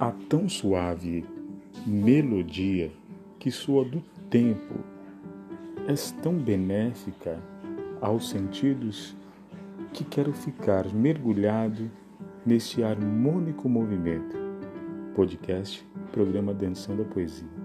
A tão suave melodia que soa do tempo és tão benéfica aos sentidos que quero ficar mergulhado neste harmônico movimento. Podcast, programa Dançando a Poesia.